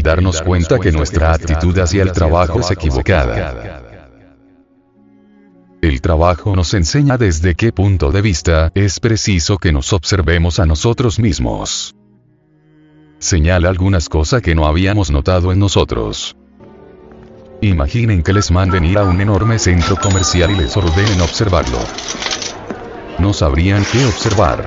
y darnos cuenta que nuestra actitud hacia el trabajo es equivocada. El trabajo nos enseña desde qué punto de vista es preciso que nos observemos a nosotros mismos. Señala algunas cosas que no habíamos notado en nosotros. Imaginen que les manden ir a un enorme centro comercial y les ordenen observarlo. No sabrían qué observar.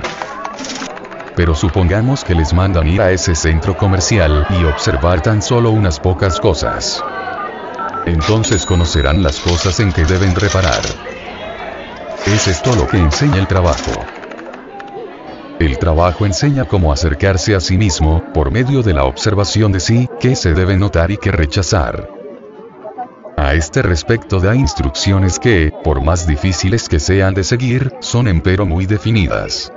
Pero supongamos que les mandan ir a ese centro comercial y observar tan solo unas pocas cosas. Entonces conocerán las cosas en que deben reparar. Es esto lo que enseña el trabajo. El trabajo enseña cómo acercarse a sí mismo, por medio de la observación de sí, qué se debe notar y qué rechazar. A este respecto da instrucciones que, por más difíciles que sean de seguir, son empero muy definidas.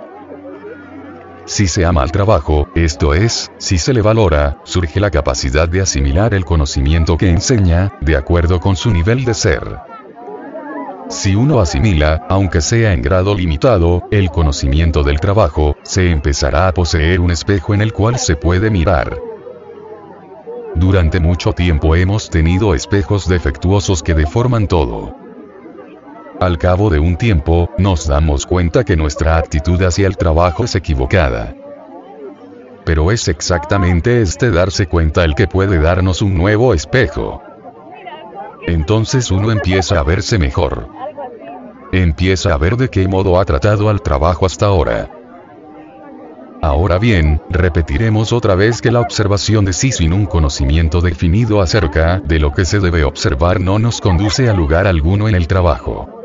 Si se ama al trabajo, esto es, si se le valora, surge la capacidad de asimilar el conocimiento que enseña, de acuerdo con su nivel de ser. Si uno asimila, aunque sea en grado limitado, el conocimiento del trabajo, se empezará a poseer un espejo en el cual se puede mirar. Durante mucho tiempo hemos tenido espejos defectuosos que deforman todo. Al cabo de un tiempo, nos damos cuenta que nuestra actitud hacia el trabajo es equivocada. Pero es exactamente este darse cuenta el que puede darnos un nuevo espejo. Entonces uno empieza a verse mejor. Empieza a ver de qué modo ha tratado al trabajo hasta ahora. Ahora bien, repetiremos otra vez que la observación de sí sin un conocimiento definido acerca de lo que se debe observar no nos conduce a lugar alguno en el trabajo.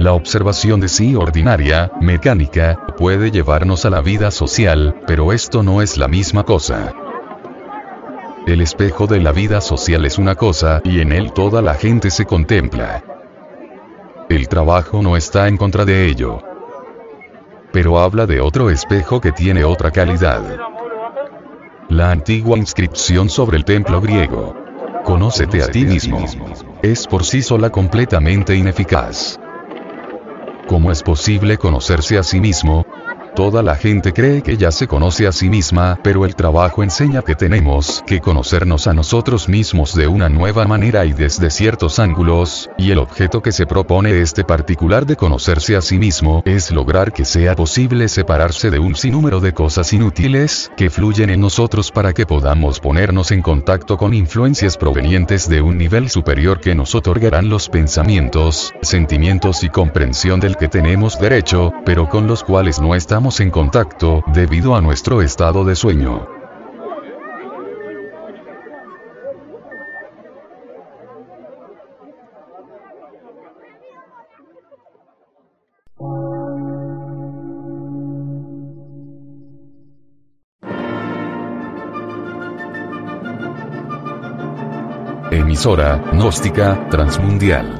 La observación de sí ordinaria, mecánica, puede llevarnos a la vida social, pero esto no es la misma cosa. El espejo de la vida social es una cosa y en él toda la gente se contempla. El trabajo no está en contra de ello. Pero habla de otro espejo que tiene otra calidad. La antigua inscripción sobre el templo griego. Conócete a ti mismo. Es por sí sola completamente ineficaz. ¿Cómo es posible conocerse a sí mismo? Toda la gente cree que ya se conoce a sí misma, pero el trabajo enseña que tenemos que conocernos a nosotros mismos de una nueva manera y desde ciertos ángulos, y el objeto que se propone este particular de conocerse a sí mismo es lograr que sea posible separarse de un sinnúmero de cosas inútiles que fluyen en nosotros para que podamos ponernos en contacto con influencias provenientes de un nivel superior que nos otorgarán los pensamientos, sentimientos y comprensión del que tenemos derecho, pero con los cuales no estamos en contacto, debido a nuestro estado de sueño. Emisora, gnóstica, transmundial